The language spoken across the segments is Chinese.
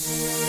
Música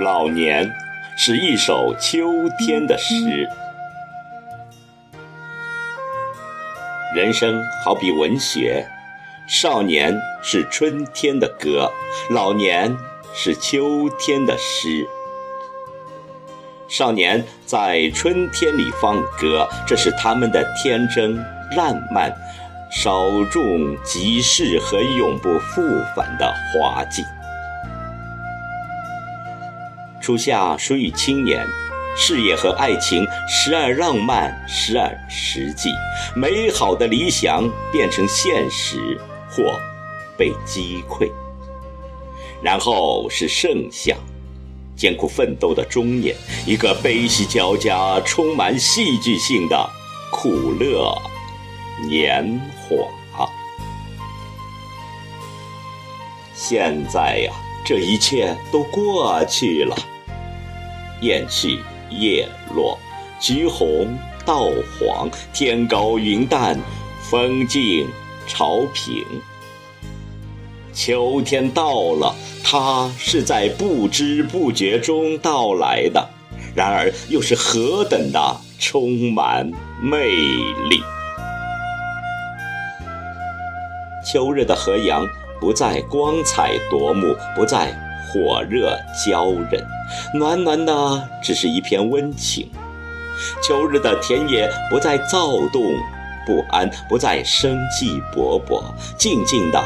老年是一首秋天的诗。人生好比文学，少年是春天的歌，老年是秋天的诗。少年在春天里放歌，这是他们的天真烂漫，稍纵即逝和永不复返的花季。初夏属于青年，事业和爱情时而浪漫，时而实际，美好的理想变成现实或被击溃。然后是盛夏，艰苦奋斗的中年，一个悲喜交加、充满戏剧性的苦乐年华。现在呀，这一切都过去了。雁去叶落，橘红稻黄，天高云淡，风静潮平。秋天到了，它是在不知不觉中到来的，然而又是何等的充满魅力！秋日的河阳不再光彩夺目，不再火热骄人。暖暖的，只是一片温情。秋日的田野不再躁动不安，不再生机勃勃，静静的，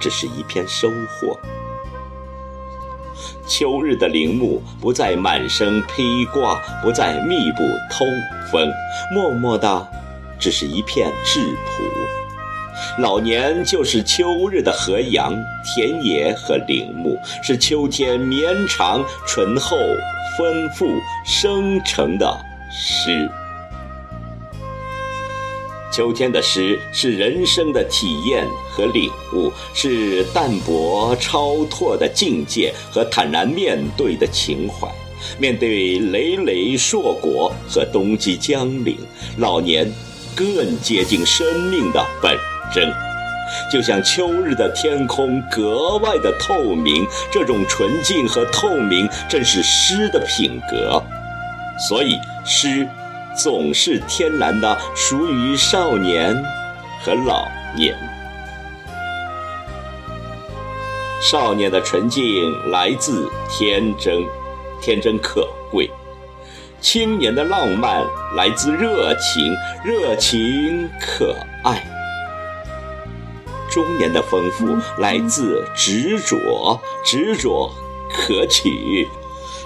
只是一片收获。秋日的林木不再满身披挂，不再密布通风，默默的，只是一片质朴。老年就是秋日的河阳、田野和林木，是秋天绵长、醇厚、丰富生成的诗。秋天的诗是人生的体验和领悟，是淡泊超脱的境界和坦然面对的情怀。面对累累硕果和冬季将临，老年更接近生命的本。真，就像秋日的天空格外的透明，这种纯净和透明正是诗的品格。所以，诗总是天然的，属于少年和老年。少年的纯净来自天真，天真可贵；青年的浪漫来自热情，热情可爱。中年的丰富来自执着，执着可取；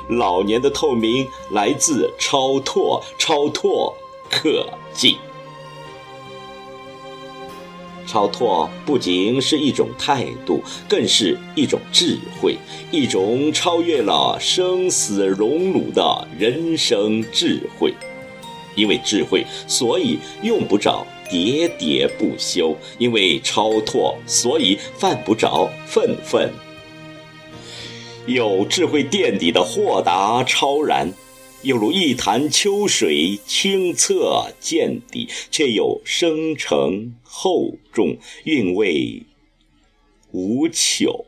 老年的透明来自超脱，超脱可敬。超脱不仅是一种态度，更是一种智慧，一种超越了生死荣辱的人生智慧。因为智慧，所以用不着。喋喋不休，因为超脱，所以犯不着愤愤。有智慧垫底的豁达超然，犹如一潭秋水，清澈见底，却又深沉厚重，韵味无穷。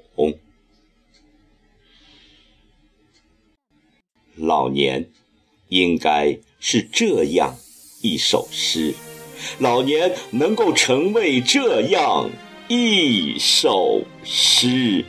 老年，应该是这样一首诗。老年能够成为这样一首诗。